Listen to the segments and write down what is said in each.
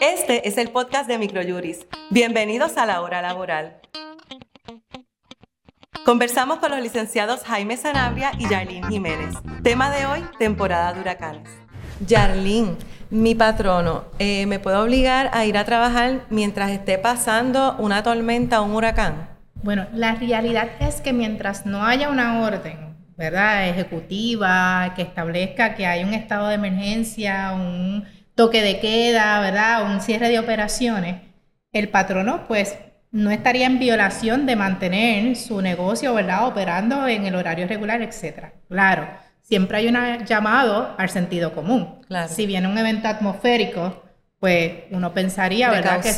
Este es el podcast de Microjuris. Bienvenidos a la hora laboral. Conversamos con los licenciados Jaime Sanabria y Yarlín Jiménez. Tema de hoy, temporada de huracanes. Yarlín, mi patrono, eh, ¿me puedo obligar a ir a trabajar mientras esté pasando una tormenta o un huracán? Bueno, la realidad es que mientras no haya una orden, ¿verdad? Ejecutiva que establezca que hay un estado de emergencia, un toque de queda, ¿verdad? Un cierre de operaciones, el patrono pues no estaría en violación de mantener su negocio, ¿verdad? Operando en el horario regular, etcétera. Claro, siempre hay un llamado al sentido común. Claro. Si viene un evento atmosférico, pues uno pensaría, ¿verdad? Que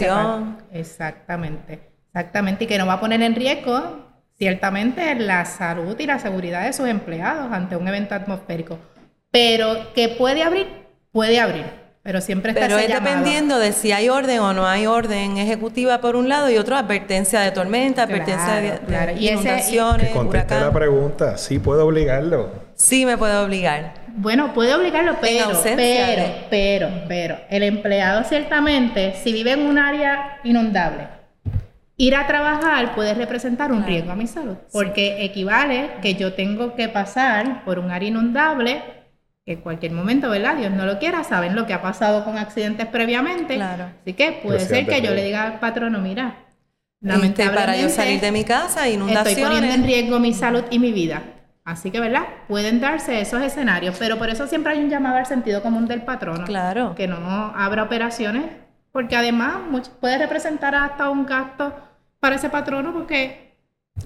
Exactamente. Exactamente, y que no va a poner en riesgo ciertamente la salud y la seguridad de sus empleados ante un evento atmosférico. Pero que puede abrir, puede abrir. Pero siempre está Pero es dependiendo de si hay orden o no hay orden ejecutiva por un lado y otro advertencia de tormenta, advertencia de, inundaciones. conteste la pregunta, ¿sí puedo obligarlo? Sí me puede obligar. Bueno, puede obligarlo, pero, pero, pero, pero, el empleado ciertamente, si vive en un área inundable, ir a trabajar puede representar un riesgo a mi salud, porque equivale que yo tengo que pasar por un área inundable que en cualquier momento, ¿verdad? Dios no lo quiera, saben lo que ha pasado con accidentes previamente. Claro. Así que puede ser que yo le diga al patrono, mira, lamentablemente para yo salir de mi casa, inundaciones. Estoy poniendo en riesgo mi salud y mi vida. Así que, ¿verdad? Pueden darse esos escenarios, pero por eso siempre hay un llamado al sentido común del patrono. Claro. Que no abra operaciones, porque además puede representar hasta un gasto para ese patrono porque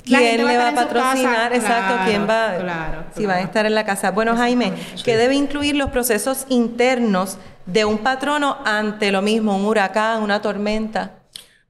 ¿Quién le va a patrocinar? Exacto, ¿quién va? Claro, si va a estar en la casa. Bueno, Jaime, ¿qué debe incluir los procesos internos de un patrono ante lo mismo, un huracán, una tormenta?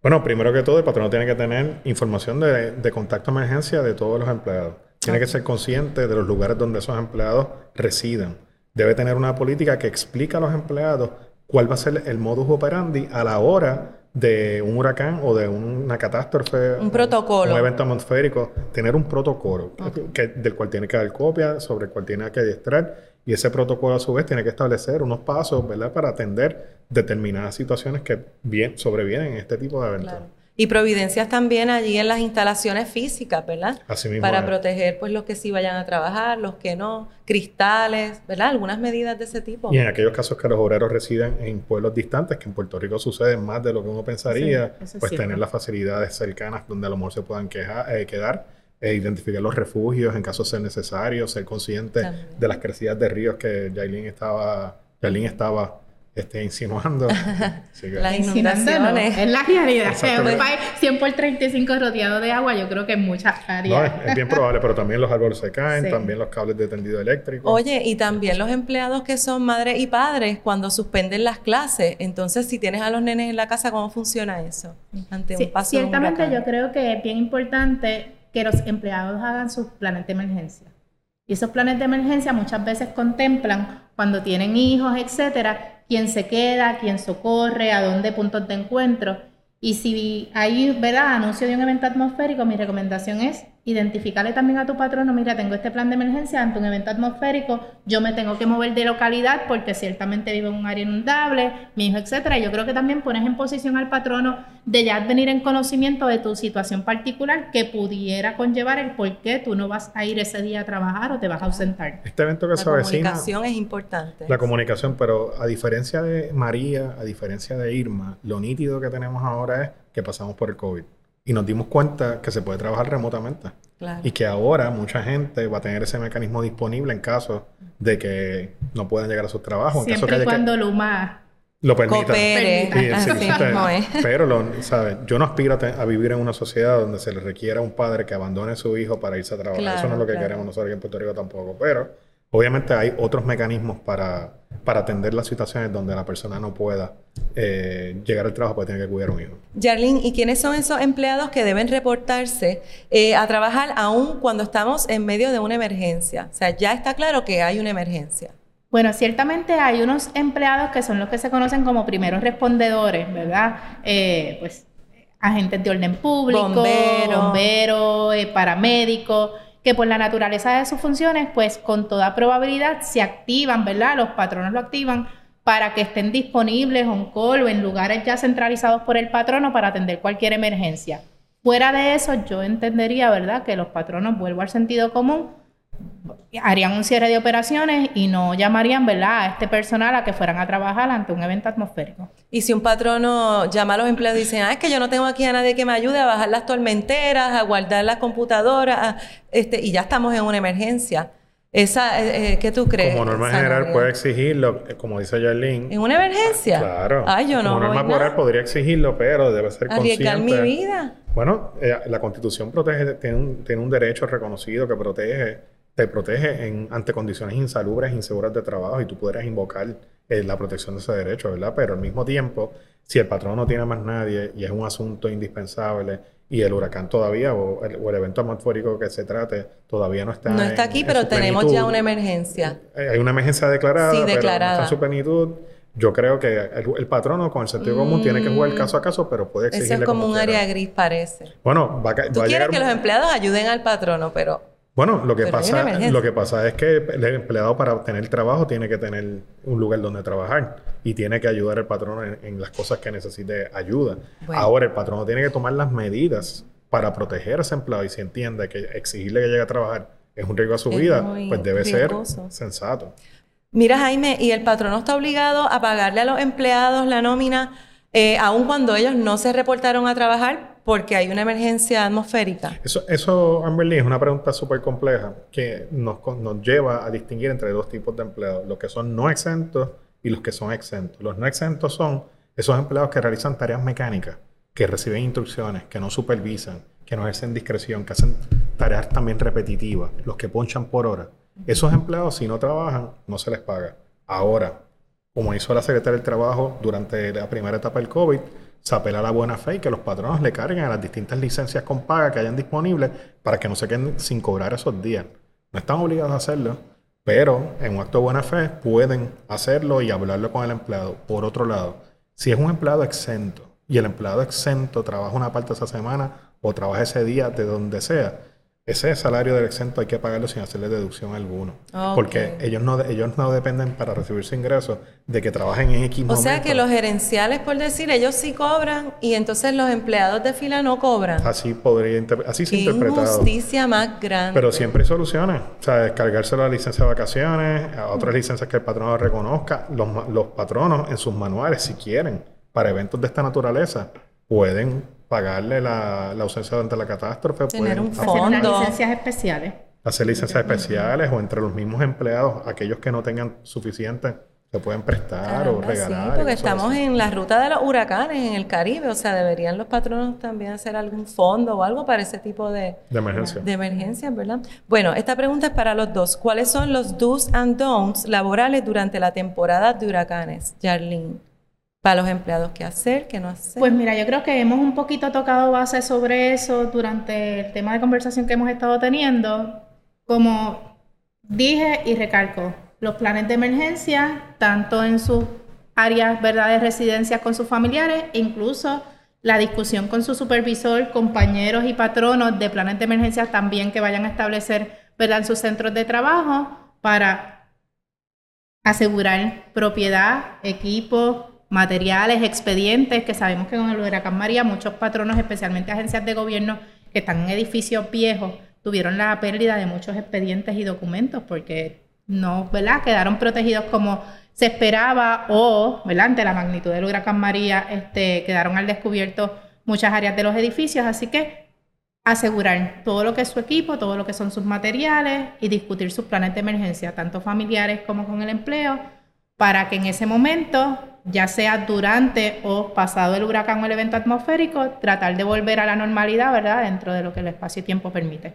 Bueno, primero que todo, el patrono tiene que tener información de, de contacto de emergencia de todos los empleados. Tiene que ser consciente de los lugares donde esos empleados residen. Debe tener una política que explique a los empleados cuál va a ser el modus operandi a la hora de un huracán o de una catástrofe. Un protocolo. Un evento atmosférico. Tener un protocolo que, del cual tiene que dar copia, sobre el cual tiene que adiestrar. Y ese protocolo a su vez tiene que establecer unos pasos, ¿verdad? Para atender determinadas situaciones que bien, sobrevienen en este tipo de eventos. Y providencias también allí en las instalaciones físicas, ¿verdad? Así mismo. Para proteger pues los que sí vayan a trabajar, los que no, cristales, ¿verdad? Algunas medidas de ese tipo. Y en aquellos casos que los obreros residen en pueblos distantes, que en Puerto Rico sucede más de lo que uno pensaría, pues tener las facilidades cercanas donde a lo mejor se puedan eh, quedar, e identificar los refugios en caso de ser necesario, ser consciente de las crecidas de ríos que Jailin estaba, Jailin estaba esté insinuando. Las inundaciones. Es la realidad. un país 100 por 35 rodeado de agua, yo creo que en muchas áreas. No, es, bien probable, pero también los árboles se caen, también los cables de tendido eléctrico. Oye, y también los empleados que son madres y padres cuando suspenden las clases. Entonces, si tienes a los nenes en la casa, ¿cómo funciona eso? Ante un paso Ciertamente, yo creo que es bien importante que los empleados hagan sus planes de emergencia. Y esos planes de emergencia muchas veces contemplan cuando tienen hijos, etcétera, quién se queda, quién socorre, a dónde puntos de encuentro. Y si hay, ¿verdad?, anuncio de un evento atmosférico, mi recomendación es identificarle también a tu patrono, mira, tengo este plan de emergencia ante un evento atmosférico, yo me tengo que mover de localidad porque ciertamente vivo en un área inundable, mi hijo, etcétera. Yo creo que también pones en posición al patrono de ya venir en conocimiento de tu situación particular que pudiera conllevar el por qué tú no vas a ir ese día a trabajar o te vas a ausentar. Este evento que se avecina... La comunicación es importante. La comunicación, pero a diferencia de María, a diferencia de Irma, lo nítido que tenemos ahora es que pasamos por el COVID y nos dimos cuenta que se puede trabajar remotamente. Y que ahora mucha gente va a tener ese mecanismo disponible en caso de que no puedan llegar a sus trabajos. Siempre y cuando Luma lo permita. pero, lo, ¿sabes? yo no aspiro a, vivir en una sociedad donde se le requiera a un padre que abandone a su hijo para irse a trabajar. Eso no es lo que queremos nosotros aquí en Puerto Rico tampoco. Pero Obviamente hay otros mecanismos para, para atender las situaciones donde la persona no pueda eh, llegar al trabajo porque tiene que cuidar a un hijo. Yarlin, ¿y quiénes son esos empleados que deben reportarse eh, a trabajar aún cuando estamos en medio de una emergencia? O sea, ya está claro que hay una emergencia. Bueno, ciertamente hay unos empleados que son los que se conocen como primeros respondedores, ¿verdad? Eh, pues agentes de orden público, bomberos, bombero, paramédicos que por la naturaleza de sus funciones, pues con toda probabilidad se activan, ¿verdad? Los patronos lo activan para que estén disponibles on call o en lugares ya centralizados por el patrono para atender cualquier emergencia. Fuera de eso, yo entendería, ¿verdad?, que los patronos, vuelvo al sentido común, harían un cierre de operaciones y no llamarían, ¿verdad?, a este personal a que fueran a trabajar ante un evento atmosférico. Y si un patrono llama a los empleados y dice, ah, es que yo no tengo aquí a nadie que me ayude a bajar las tormenteras, a guardar las computadoras, este, y ya estamos en una emergencia esa, eh, eh, ¿Qué tú crees? Como norma general puede exigirlo, eh, como dice Jarlene. ¿En una emergencia? Claro. Ay, yo no Como norma general podría exigirlo, pero debe ser Arriesgar mi vida. Bueno, la Constitución protege, tiene un, tiene un derecho reconocido que protege, te protege en, ante condiciones insalubres, inseguras de trabajo y tú podrías invocar la protección de ese derecho, ¿verdad? Pero al mismo tiempo, si el patrón no tiene más nadie y es un asunto indispensable y el huracán todavía o el, evento atmosférico que se trate todavía no está no está aquí pero tenemos ya una emergencia. eh, hay una emergencia declarada sí, declarada pero en su plenitud. Yo creo que el, patrono con el sentido común tiene que jugar mm. caso a caso pero puede exigirle eso es como, un área gris parece. Bueno va, tú quieres que los empleados ayuden al patrono pero bueno, lo que, pasa, lo que pasa es que el empleado para obtener trabajo tiene que tener un lugar donde trabajar y tiene que ayudar al patrón en, las cosas que necesite ayuda. Ahora, el patrón tiene que tomar las medidas para proteger a ese empleado y si entiende que exigirle que llegue a trabajar es un riesgo a su vida, pues debe ser sensato. Mira, Jaime, ¿y el patrón está obligado a pagarle a los empleados la nómina eh, aun cuando ellos no se reportaron a trabajar? Porque hay una emergencia atmosférica? Eso, eso Amberly, es una pregunta súper compleja que nos, nos lleva a distinguir entre dos tipos de empleados, los que son no exentos y los que son exentos. Los no exentos son esos empleados que realizan tareas mecánicas, que reciben instrucciones, que no supervisan, que no ejercen discreción, que hacen tareas también repetitivas, los que ponchan por hora. Esos empleados, si no trabajan, no se les paga. Ahora, como hizo la Secretaría del Trabajo durante la primera etapa del COVID, se apela a la buena fe y que los patronos le carguen a las distintas licencias con paga que hayan disponibles para que no se queden sin cobrar esos días. No están obligados a hacerlo, pero en un acto de buena fe pueden hacerlo y hablarlo con el empleado. Por otro lado, si es un empleado exento y el empleado exento trabaja una parte de esa semana o trabaja ese día de donde sea, ese salario del exento hay que pagarlo sin hacerle deducción alguna. Porque ellos no, ellos no dependen para recibir su ingreso de que trabajen en X O sea que los gerenciales, por decir, ellos sí cobran y entonces los empleados de fila no cobran. Así podría así se interpretado. injusticia más grande. Pero siempre hay soluciones. O sea, descargarse la licencia de vacaciones, a otras licencias que el patrono reconozca. Los, los patronos en sus manuales, si quieren, para eventos de esta naturaleza, pueden pagarle la, ausencia durante la catástrofe. Tener un fondo. Hacer licencias especiales. Hacer licencias especiales o entre los mismos empleados, aquellos que no tengan suficiente, se pueden prestar o regalar. Sí, porque estamos en la ruta de los huracanes en el Caribe, o sea, deberían los patronos también hacer algún fondo o algo para ese tipo de, de emergencia. De emergencias, ¿verdad? Bueno, esta pregunta es para los dos. ¿Cuáles son los do's and don'ts laborales durante la temporada de huracanes, Jarlene? Para los empleados qué hacer, qué no hacer. Pues mira, yo creo que hemos un poquito tocado base sobre eso durante el tema de conversación que hemos estado teniendo. Como dije y recalco, los planes de emergencia, tanto en sus áreas ¿verdad? de residencias con sus familiares, incluso la discusión con su supervisor, compañeros y patronos de planes de emergencia también que vayan a establecer ¿verdad? en sus centros de trabajo para asegurar propiedad, equipo, materiales, expedientes, que sabemos que con el huracán María muchos patronos, especialmente agencias de gobierno que están en edificios viejos, tuvieron la pérdida de muchos expedientes y documentos porque no, ¿verdad? Quedaron protegidos como se esperaba o. Ante la magnitud del huracán María, este, quedaron al descubierto muchas áreas de los edificios, así que asegurar todo lo que es su equipo, todo lo que son sus materiales y discutir sus planes de emergencia, tanto familiares como con el empleo, para que en ese momento ya sea durante o pasado el huracán o el evento atmosférico, tratar de volver a la normalidad, ¿verdad? Dentro de lo que el espacio y tiempo permite.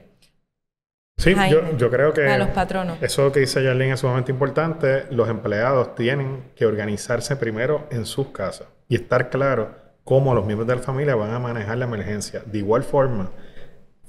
Sí, yo, creo que a los patronos. eso que dice Yarlene es sumamente importante. Los empleados tienen que organizarse primero en sus casas y estar claro cómo los miembros de la familia van a manejar la emergencia. De igual forma,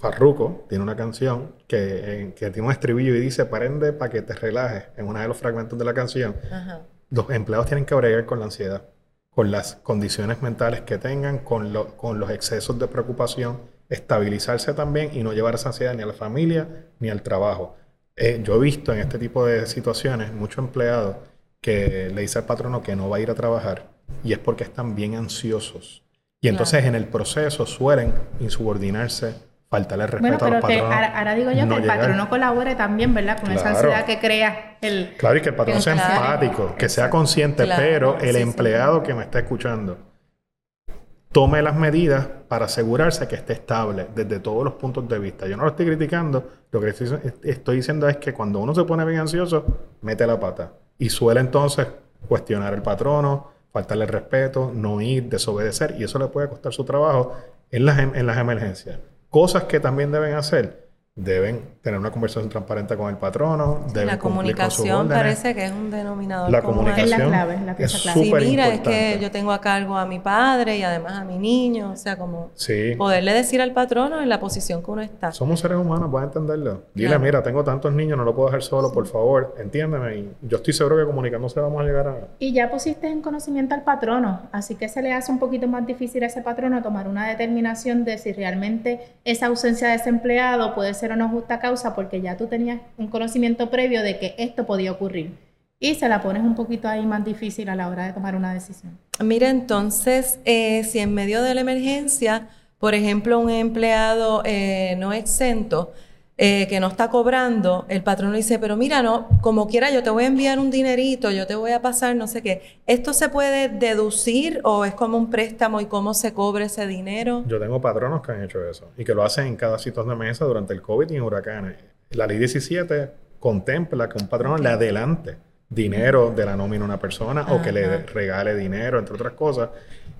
Farruko tiene una canción que, que tiene un estribillo y dice, prende para que te relajes, en uno de los fragmentos de la canción. Ajá los empleados tienen que bregar con la ansiedad, con las condiciones mentales que tengan, con, con los excesos de preocupación, estabilizarse también y no llevar esa ansiedad ni a la familia ni al trabajo. Eh, yo he visto en este tipo de situaciones muchos empleados que le dice al patrono que no va a ir a trabajar y es porque están bien ansiosos. Y entonces en el proceso suelen insubordinarse, faltarle respeto bueno, pero a los. Que ahora, digo yo que el patrono colabore también, ¿verdad? Con esa ansiedad que crea el... Claro, y que el patrón sea empático, que sea consciente, pero el empleado que me está escuchando tome las medidas para asegurarse que esté estable desde todos los puntos de vista. Yo no lo estoy criticando, lo que estoy, diciendo es que cuando uno se pone bien ansioso, mete la pata y suele entonces cuestionar el patrono, faltarle respeto, no ir, desobedecer y eso le puede costar su trabajo en las, en las emergencias. Cosas que también deben hacer deben tener una conversación transparente con el patrono. Deben la comunicación parece que es un denominador la comunicación es la clave, la es clave. Sí, mira, es que yo tengo a cargo a mi padre y además a mi niño, o sea, como poderle decir al patrono en la posición que uno está. Somos seres humanos, puedes entenderlo. Dile, mira, tengo tantos niños, no lo puedo dejar solo, por favor, entiéndeme. Y yo estoy seguro que comunicándose vamos a llegar a... Y ya pusiste en conocimiento al patrono, así que se le hace un poquito más difícil a ese patrono tomar una determinación de si realmente esa ausencia de ese empleado puede ser o no justa causa porque ya tú tenías un conocimiento previo de que esto podía ocurrir. Y se la pones un poquito ahí más difícil a la hora de tomar una decisión. Mira, entonces, eh, si en medio de la emergencia, por ejemplo, un empleado eh, no exento, eh, que no está cobrando, el patrón le dice, pero mira, no, como quiera, yo te voy a enviar un dinerito, yo te voy a pasar no sé qué. ¿Esto se puede deducir o es como un préstamo y cómo se cobra ese dinero? Yo tengo patronos que han hecho eso y que lo hacen en cada sitio de mesa durante el COVID y en huracanes. La ley 17 contempla que un patrón le adelante dinero de la nómina a una persona o que le regale dinero, entre otras cosas.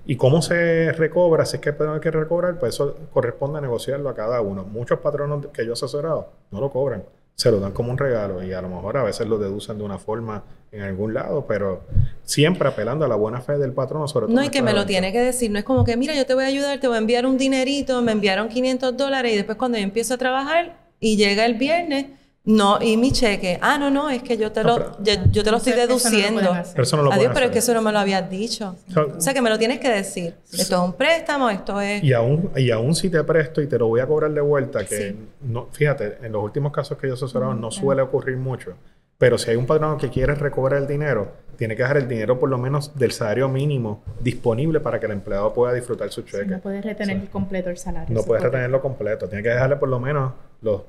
¿Y cómo se recobra? Si es que hay que recobrar, pues eso corresponde a negociarlo a cada uno. Muchos patronos que yo he asesorado no lo cobran, se lo dan como un regalo y a lo mejor a veces lo deducen de una forma en algún lado, pero siempre apelando a la buena fe del patrono sobre todo. No, y que me lo tiene que decir, no es como que, mira, yo te voy a ayudar, te voy a enviar un dinerito, me enviaron 500 dólares y después cuando yo empiezo a trabajar y llega el viernes, no, y mi cheque. Ah, no, no, es que yo te lo, yo, te lo estoy deduciendo. pero eso no lo Adiós, pero es que eso no me lo habías dicho. o sea, que me lo tienes que decir. Esto es un préstamo, esto es... Y aún, y aún si te presto y te lo voy a cobrar de vuelta, que no, fíjate, en los últimos casos que yo he asesorado no suele ocurrir mucho. Pero si hay un patrón que quiere recobrar el dinero, tiene que dejar el dinero por lo menos del salario mínimo disponible para que el empleado pueda disfrutar su cheque. no puedes retener completo el salario. No puedes retenerlo completo. Tiene que dejarle por lo menos los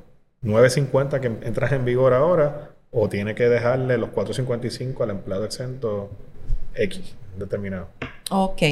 9.50 que entras en vigor ahora o tiene que dejarle los 4.55 al empleado exento X determinado. Ok.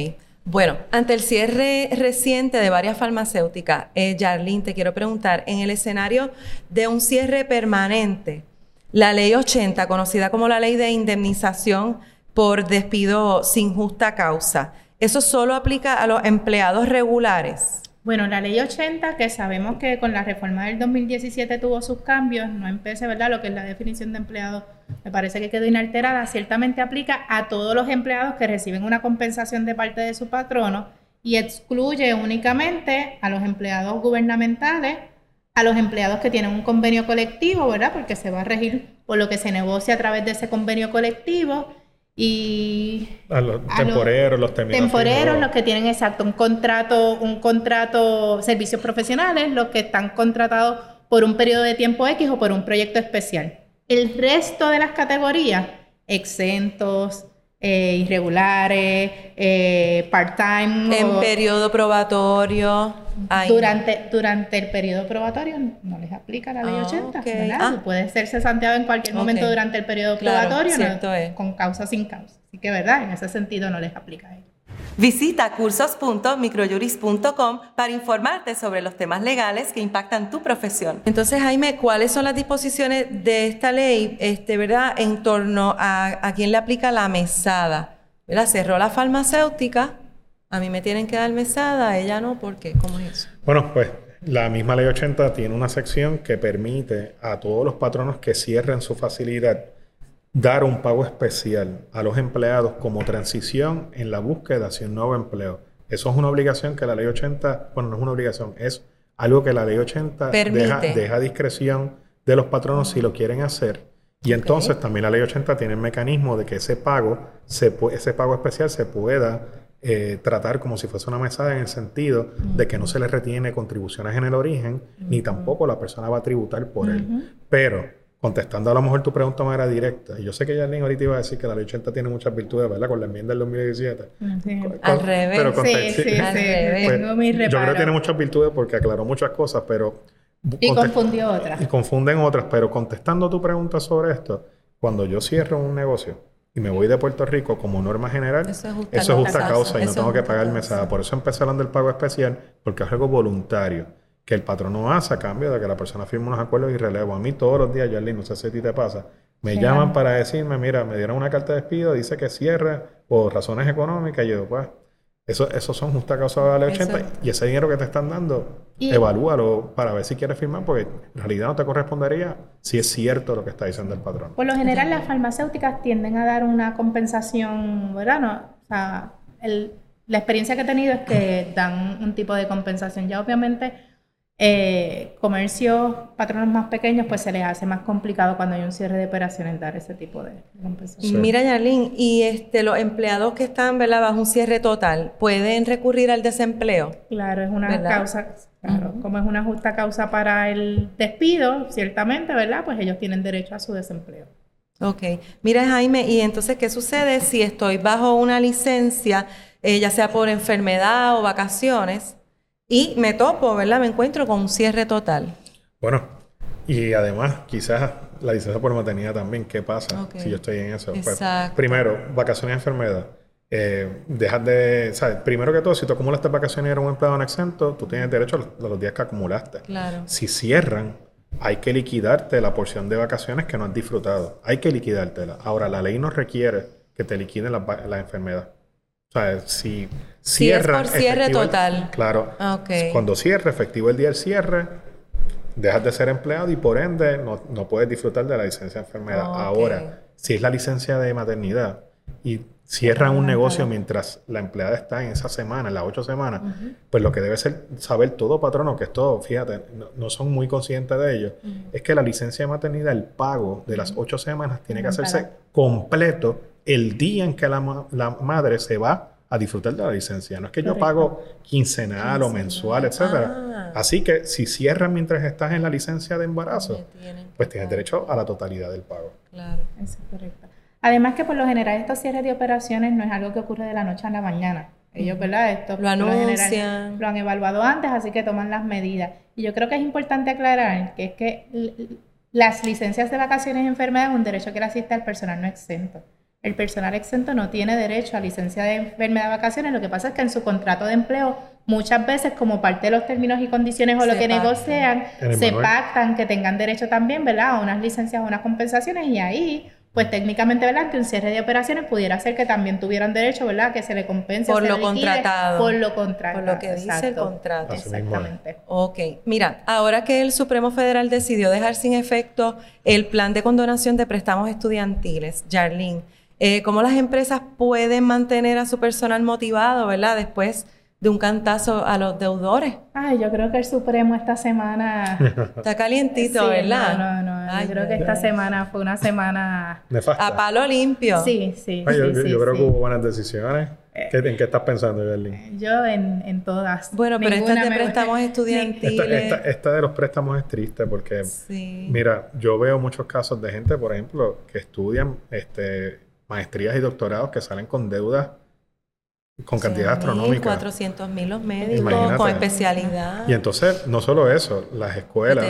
Bueno, ante el cierre reciente de varias farmacéuticas, eh, te quiero preguntar, en el escenario de un cierre permanente, la ley 80, conocida como la ley de indemnización por despido sin justa causa, ¿eso solo aplica a los empleados regulares? Bueno, la ley 80, que sabemos que con la reforma del 2017 tuvo sus cambios, no empecé, ¿verdad? Lo que es la definición de empleado, me parece que quedó inalterada, ciertamente aplica a todos los empleados que reciben una compensación de parte de su patrono y excluye únicamente a los empleados gubernamentales, a los empleados que tienen un convenio colectivo, ¿verdad? Porque se va a regir por lo que se negocia a través de ese convenio colectivo y a los temporeros, los, temporeros, los que tienen exacto un contrato, un contrato, servicios profesionales, los que están contratados por un periodo de tiempo X o por un proyecto especial. El resto de las categorías, exentos, eh, irregulares, eh, part-time. En periodo probatorio. Durante, durante el periodo probatorio no les aplica la ley 80, ah, ¿verdad? Ah. Puede ser cesanteado en cualquier momento durante el periodo probatorio, con causa sin causa. Así que, ¿verdad? En ese sentido no les aplica a ellos. Visita cursos.microjuris.com para informarte sobre los temas legales que impactan tu profesión. Entonces, Jaime, ¿cuáles son las disposiciones de esta ley, este, verdad, en torno a, a quién le aplica la mesada? ¿Verdad? Cerró la farmacéutica, a mí me tienen que dar mesada, a ella no, ¿por qué? ¿Cómo es eso? Bueno, pues la misma ley 80 tiene una sección que permite a todos los patronos que cierren su facilidad dar un pago especial a los empleados como transición en la búsqueda hacia un nuevo empleo. Eso es una obligación que la ley 80, bueno, no es una obligación, es algo que la ley 80 deja, a discreción de los patronos si lo quieren hacer. Y entonces también la ley 80 tiene el mecanismo de que ese pago, se, ese pago especial se pueda eh, tratar como si fuese una mesada en el sentido de que no se le retiene contribuciones en el origen, ni tampoco la persona va a tributar por él. Pero contestando a lo mejor tu pregunta de manera directa, y yo sé que Yarlene ahorita iba a decir que la ley 80 tiene muchas virtudes, ¿verdad? Con la enmienda del 2017. al revés. Pero sí, sí, sí, al revés. Pues, Tengo mis yo creo que tiene muchas virtudes porque aclaró muchas cosas, pero... Y confundió otras. y confunden otras, pero contestando tu pregunta sobre esto, cuando yo cierro un negocio y me voy de Puerto Rico como norma general, Eso es justa eso es justa causa. causa y no tengo que pagar mesada. Por eso empezaron del pago especial, porque es algo voluntario que el patrono hace a cambio de que la persona firme unos acuerdos y relevo. A mí todos los días, Yarlene, no sé si a ti te pasa, me llaman para decirme, mira, me dieron una carta de despido, dice que cierre por razones económicas. Y yo, pues, eso, eso son justa causa de la ley Eso- 80 y ese dinero que te están dando, Y- evalúalo para ver si quieres firmar, porque en realidad no te correspondería si es cierto lo que está diciendo el patrón. Por lo general, las farmacéuticas tienden a dar una compensación, ¿verdad? No, o sea, el- la experiencia que he tenido es que dan un tipo de compensación. Ya obviamente, eh, comercios, patronos más pequeños, pues se les hace más complicado cuando hay un cierre de operaciones dar ese tipo de compensación. Sí. Mira, Yarlene, y este, los empleados que están ¿verdad? bajo un cierre total, ¿pueden recurrir al desempleo? Claro, es una ¿Verdad? causa, claro, como es una justa causa para el despido, ciertamente, ¿verdad? Pues ellos tienen derecho a su desempleo. Ok. Mira, Jaime, y entonces, ¿qué sucede si estoy bajo una licencia, eh, ya sea por enfermedad o vacaciones, y me topo, ¿verdad? Me encuentro con un cierre total. Bueno, y además, quizás la licencia por maternidad también, ¿qué pasa si yo estoy en eso? Pues, primero, vacaciones y enfermedad. Eh, dejas de, ¿sabes? Primero que todo, si tú acumulaste vacaciones y eres un empleado en exento, tú tienes derecho a los, a los días que acumulaste. Claro. Si cierran, hay que liquidarte la porción de vacaciones que no has disfrutado. Hay que liquidártela. Ahora, la ley no requiere que te liquiden la, la enfermedad. O sea, si Si es por cierre el- total. Claro. Ah. Cuando cierre, efectivo el día del cierre, dejas de ser empleado y por ende no, no puedes disfrutar de la licencia de enfermedad. Ok. Ahora, si es la licencia de maternidad y cierran un negocio mientras la empleada está en esa semana, en las ocho semanas, pues lo que debe ser saber todo patrono, que esto, fíjate, no, no son muy conscientes de ello, es que la licencia de maternidad, el pago de las ocho semanas tiene que hacerse completo el día en que la, la madre se va a disfrutar de la licencia. No es que yo pago quincenal o mensual, etcétera. Ah. Así que si cierran mientras estás en la licencia de embarazo, tienen pues tienes derecho a la totalidad del pago. Claro. Eso es correcto. Además que por lo general estos cierres de operaciones no es algo que ocurre de la noche a la mañana. Ellos, ¿verdad? Esto Lo por general anuncian. lo han evaluado antes, así que toman las medidas. Y yo creo que es importante aclarar que es que las licencias de vacaciones y enfermedad es un derecho que le asiste al personal no exento. El personal exento no tiene derecho a licencia de enfermedad de vacaciones. Lo que pasa es que en su contrato de empleo, muchas veces, como parte de los términos y condiciones o lo que pactan. negocian, se manual. pactan que tengan derecho también, ¿verdad? A unas licencias o unas compensaciones y ahí, pues técnicamente, ¿verdad? Que un cierre de operaciones pudiera ser que también tuvieran derecho, ¿verdad? Que se le compense Por se lo liquide contratado. Por lo contratado. Por lo que dice el contrato. Exactamente. Ok, mira, ahora que el Supremo Federal decidió dejar sin efecto el plan de condonación de préstamos estudiantiles, Jarlene, eh, ¿cómo las empresas pueden mantener a su personal motivado, verdad? Después de un cantazo a los deudores. Ay, yo creo que el Supremo esta semana... Está calientito, Sí, ¿verdad? No, no, no. Ay, yo creo que esta semana fue una semana... Nefasta. A palo limpio. Sí, sí, Ay, yo, sí, yo- sí, yo creo sí. que hubo buenas decisiones. ¿Qué- ¿En qué estás pensando, Berlín? Yo en, en todas. Bueno, pero Ninguna de me- préstamos ni- estudiantiles. Esta, esta, esta de los préstamos es triste porque, Sí. mira, yo veo muchos casos de gente, por ejemplo, que estudian este, maestrías y doctorados que salen con deudas con cantidades astronómicas. 400 mil los médicos Imagínate. con especialidad. Y entonces, no solo eso, las escuelas,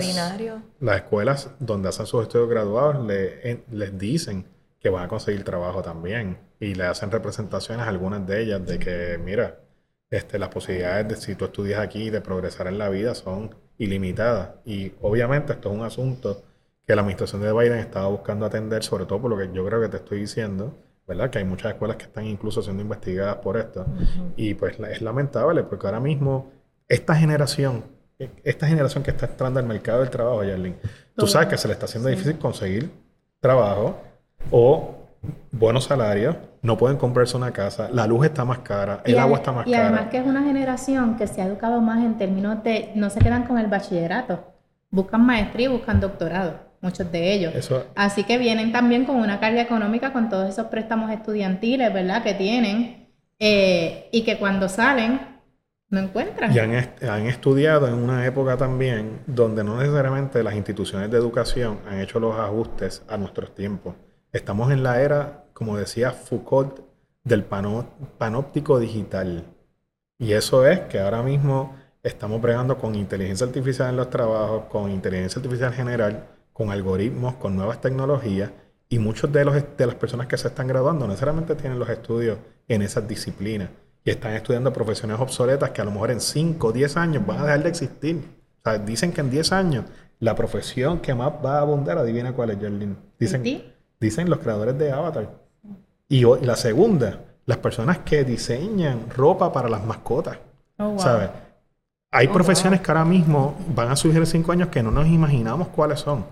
las escuelas donde hacen sus estudios graduados le- les dicen que van a conseguir trabajo también y le hacen representaciones a algunas de ellas de que, mira, este, las posibilidades de si tú estudias aquí de progresar en la vida son ilimitadas. Y obviamente esto es un asunto que la administración de Biden estaba buscando atender, sobre todo por lo que yo creo que te estoy diciendo, ¿verdad? Que hay muchas escuelas que están incluso siendo investigadas por esto. Y pues es lamentable porque ahora mismo esta generación, esta generación que está entrando al mercado del trabajo, Yarlene, tú sabes que se le está haciendo difícil conseguir trabajo o buenos salarios, no pueden comprarse una casa, la luz está más cara, el Y agua está más y cara. además que es una generación que se ha educado más en términos de, no se quedan con el bachillerato, buscan maestría y buscan doctorado, muchos de ellos. Eso, Así que vienen también con una carga económica con todos esos préstamos estudiantiles, ¿verdad? Que tienen eh, y que cuando salen no encuentran. Y han, han, estudiado en una época también donde no necesariamente las instituciones de educación han hecho los ajustes a nuestros tiempos. Estamos en la era, como decía Foucault, del panóptico digital. Y eso es que ahora mismo estamos bregando con inteligencia artificial en los trabajos, con inteligencia artificial general, con algoritmos, con nuevas tecnologías. Y muchos de, los, de las personas que se están graduando no necesariamente tienen los estudios en esas disciplinas y están estudiando profesiones obsoletas que a lo mejor en 5 o 10 años van a dejar de existir. O sea, dicen que en 10 años la profesión que más va a abundar, adivina cuál es, Jerlyn. Dicen, dicen los creadores de Avatar. Y la segunda, las personas que diseñan ropa para las mascotas. Oh, ¿Sabes? Hay oh, profesiones que ahora mismo van a surgir en 5 años que no nos imaginamos cuáles son.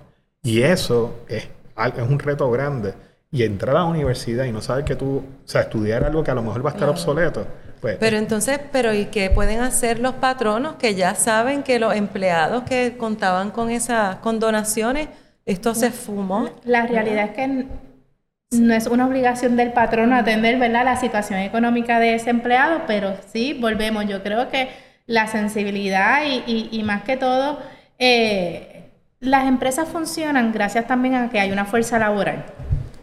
Y eso es, es un reto grande y entrar a la universidad y no saber que tú, o sea, estudiar algo que a lo mejor va a estar obsoleto. Pues, pero entonces, pero ¿y qué pueden hacer los patronos que ya saben que los empleados que contaban con esas con donaciones, esto se fumó? La realidad es que no es una obligación del patrono atender, ¿verdad?, la situación económica de ese empleado, pero sí, volvemos, yo creo que la sensibilidad y, y, más que todo, eh, las empresas funcionan gracias también a que hay una fuerza laboral.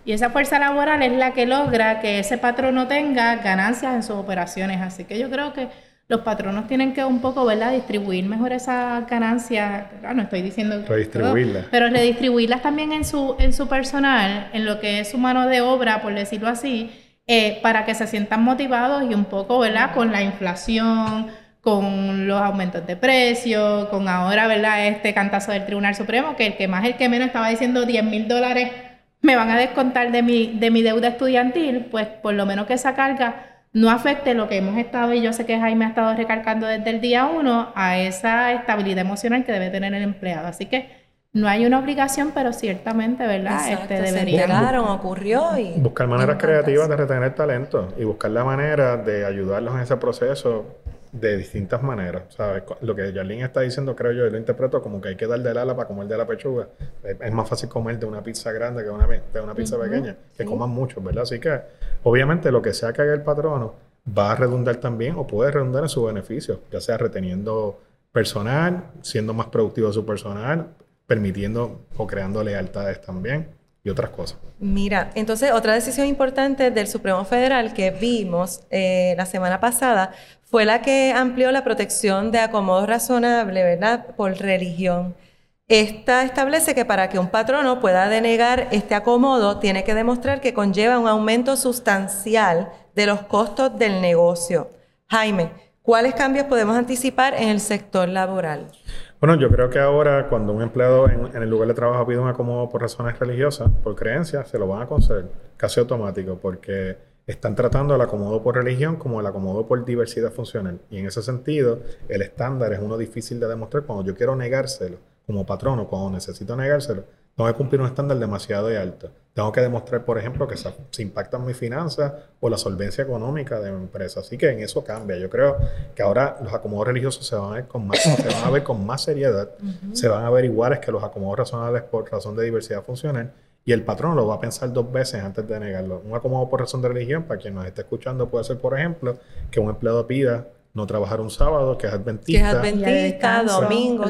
Y esa fuerza laboral es la que logra que ese patrono tenga ganancias en sus operaciones. Así que yo creo que los patronos tienen que un poco, ¿verdad?, distribuir mejor esas ganancias. no estoy diciendo... Redistribuirlas. pero redistribuirlas también en su, en su personal, en lo que es su mano de obra, por decirlo así, eh, para que se sientan motivados y un poco, ¿verdad?, con la inflación, con los aumentos de precios, con ahora, ¿verdad?, este cantazo del Tribunal Supremo, que el que más, el que menos estaba diciendo 10 mil dólares me van a descontar de mi, de mi deuda estudiantil, pues por lo menos que esa carga no afecte lo que hemos estado, y yo sé que Jaime ha estado recalcando desde el día uno, a esa estabilidad emocional que debe tener el empleado. Así que no hay una obligación, pero ciertamente, ¿verdad? este, debería. Se ocurrió y... Buscar maneras creativas de retener talento y buscar la manera de ayudarlos en ese proceso de distintas maneras. ¿sabes? Lo que Jarlín está diciendo, creo yo, yo lo interpreto como que hay que dar del ala para comer de la pechuga. Es, más fácil comer de una pizza grande que una, de una pizza pequeña, que coman mucho, ¿verdad? Así que, obviamente, lo que sea que haga el patrono va a redundar también o puede redundar en su beneficio, ya sea reteniendo personal, siendo más productivo su personal, permitiendo o creando lealtades también y otras cosas. Mira, entonces otra decisión importante del Supremo Federal que vimos eh, la semana pasada fue la que amplió la protección de acomodo razonable, ¿verdad?, por religión. Esta establece que para que un patrono pueda denegar este acomodo, tiene que demostrar que conlleva un aumento sustancial de los costos del negocio. Jaime, ¿cuáles cambios podemos anticipar en el sector laboral? Bueno, yo creo que ahora cuando un empleado en, el lugar de trabajo pide un acomodo por razones religiosas, por creencias, se lo van a conceder casi automático, porque están tratando el acomodo por religión como el acomodo por diversidad funcional. Y en ese sentido, el estándar es uno difícil de demostrar cuando yo quiero negárselo como patrono, cuando necesito negárselo, tengo que cumplir un estándar demasiado alto. Tengo que demostrar, por ejemplo, que se, impactan mis finanzas o la solvencia económica de mi empresa. Así que en eso cambia. Yo creo que ahora los acomodos religiosos se van a ver con más, se van a ver con más seriedad, se van a ver iguales que los acomodos razonables por razón de diversidad funcional y el patrón lo va a pensar dos veces antes de negarlo. Un acomodo por razón de religión, para quien nos esté escuchando, puede ser, por ejemplo, que un empleado pida no trabajar un sábado, que es adventista. Que es adventista, domingo,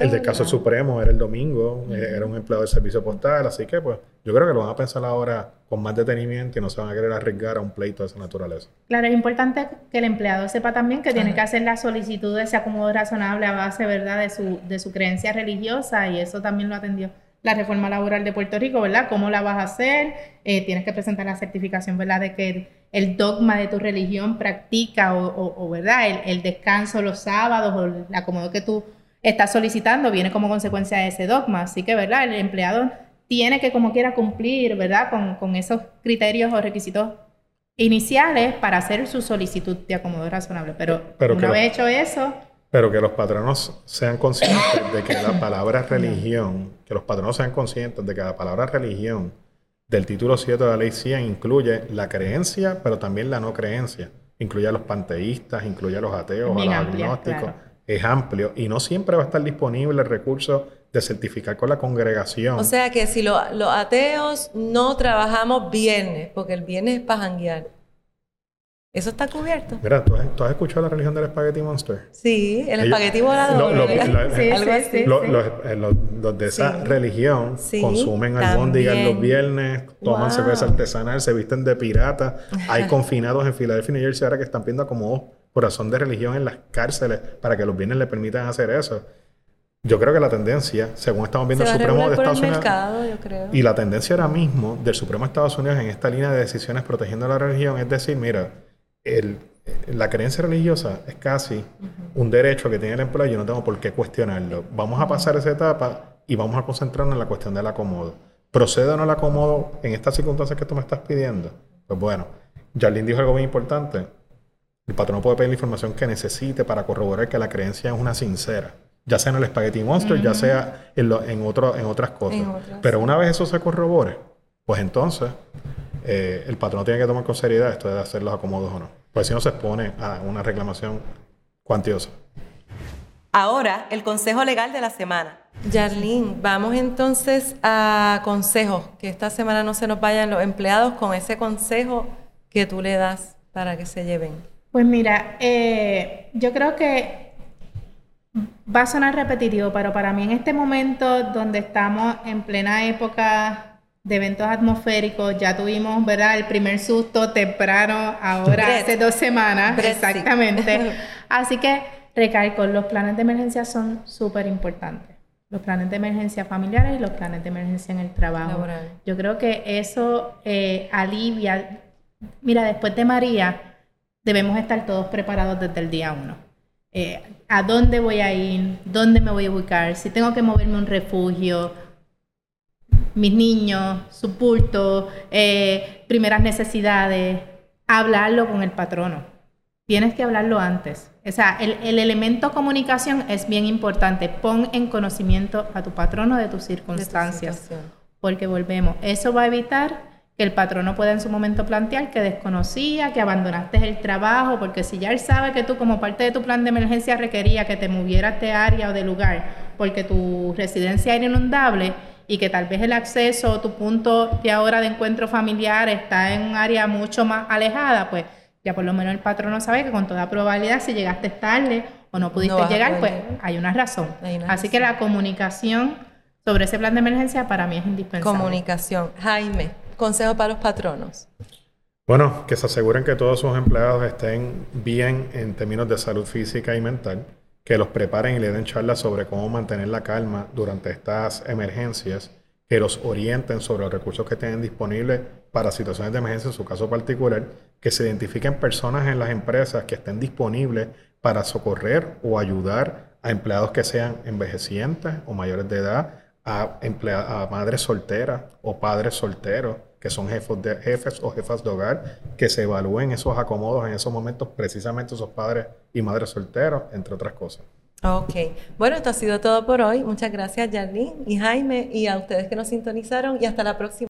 El del caso supremo era el domingo, eh, era un empleado del servicio postal, así que pues yo creo que lo van a pensar ahora con más detenimiento y no se van a querer arriesgar a un pleito de esa naturaleza. Claro, es importante que el empleado sepa también que tiene que hacer la solicitud de ese acomodo razonable a base, ¿verdad?, de su, de su creencia religiosa y eso también lo atendió la reforma laboral de Puerto Rico, ¿verdad? ¿Cómo la vas a hacer? Eh, tienes que presentar la certificación, ¿verdad? De que el, dogma de tu religión practica o, ¿verdad? El, descanso los sábados o el acomodo que tú estás solicitando viene como consecuencia de ese dogma. Así que, ¿verdad? El empleado tiene que como quiera cumplir, ¿verdad? Con, con esos criterios o requisitos iniciales para hacer su solicitud de acomodo razonable. Pero, una vez hecho eso pero que los patronos sean conscientes de que la palabra religión, que los patronos sean conscientes de que la palabra religión del título 7 de la ley 100 incluye la creencia, pero también la no creencia. Incluye a los panteístas, incluye a los ateos, a los agnósticos. Es amplio y no siempre va a estar disponible el recurso de certificar con la congregación. O sea que si los ateos no trabajamos viernes, porque el viernes es para janguear. ¿Eso está cubierto? Mira, ¿tú has, escuchado la religión del Spaghetti Monster? Sí, el espagueti volador. Los de esa religión consumen albóndigas los viernes, toman cerveza artesanal, se visten de pirata. Hay confinados en Filadelfia y New Jersey ahora que están pidiendo como corazón de religión en las cárceles para que los viernes le permitan hacer eso. Yo creo que la tendencia, según estamos viendo el Supremo de Estados Unidos, y la tendencia ahora mismo del Supremo de Estados Unidos en esta línea de decisiones protegiendo la religión es decir, mira, el, la creencia religiosa es casi un derecho que tiene el empleado y yo no tengo por qué cuestionarlo. Vamos a pasar esa etapa y vamos a concentrarnos en la cuestión del acomodo. ¿Procede o no el acomodo en estas circunstancias que tú me estás pidiendo? Pues bueno, Jarlín dijo algo muy importante. El patrón puede pedir la información que necesite para corroborar que la creencia es una sincera. Ya sea en el Spaghetti Monster, ya sea en, en, otro, en otras cosas. Pero una vez eso se corrobore, pues entonces eh, el patrón tiene que tomar con seriedad esto de hacer los acomodos o no. Pues si no se expone a una reclamación cuantiosa. Ahora, el consejo legal de la semana. Jarlene, vamos entonces a consejos, que esta semana no se nos vayan los empleados con ese consejo que tú le das para que se lleven. Pues mira, eh, yo creo que va a sonar repetitivo, pero para mí en este momento donde estamos en plena época de eventos atmosféricos. Ya tuvimos, ¿verdad? El primer susto temprano, ahora hace dos semanas, exactamente. Así que recalco, los planes de emergencia son súper importantes. Los planes de emergencia familiares y los planes de emergencia en el trabajo. Yo creo que eso eh, alivia. Mira, después de María, debemos estar todos preparados desde el día uno. Eh, ¿A dónde voy a ir? ¿Dónde me voy a ubicar? Si tengo que moverme a un refugio, mis niños, su bulto, eh, primeras necesidades, hablarlo con el patrono. Tienes que hablarlo antes. O sea, el, el, elemento comunicación es bien importante. Pon en conocimiento a tu patrono de tus circunstancias. porque volvemos. Eso va a evitar que el patrono pueda en su momento plantear que desconocía, que abandonaste el trabajo, porque si ya él sabe que tú como parte de tu plan de emergencia requería que te movieras de área o de lugar porque tu residencia era inundable, y que tal vez el acceso, tu punto de ahora de encuentro familiar está en un área mucho más alejada, pues ya por lo menos el patrono sabe que con toda probabilidad si llegaste tarde o no pudiste llegar, pues hay una razón. Así que la comunicación sobre ese plan de emergencia para mí es indispensable. Comunicación. Jaime, consejo para los patronos. Bueno, que se aseguren que todos sus empleados estén bien en términos de salud física y mental que los preparen y le den charlas sobre cómo mantener la calma durante estas emergencias, que los orienten sobre los recursos que tienen disponibles para situaciones de emergencia en su caso particular, que se identifiquen personas en las empresas que estén disponibles para socorrer o ayudar a empleados que sean envejecientes o mayores de edad, a, a madres solteras o padres solteros que son jefes, de, jefes o jefas de hogar, que se evalúen esos acomodos en esos momentos, precisamente esos padres y madres solteros, entre otras cosas. Ok, bueno, esto ha sido todo por hoy. Muchas gracias, Jarlene y Jaime, y a ustedes que nos sintonizaron, y hasta la próxima.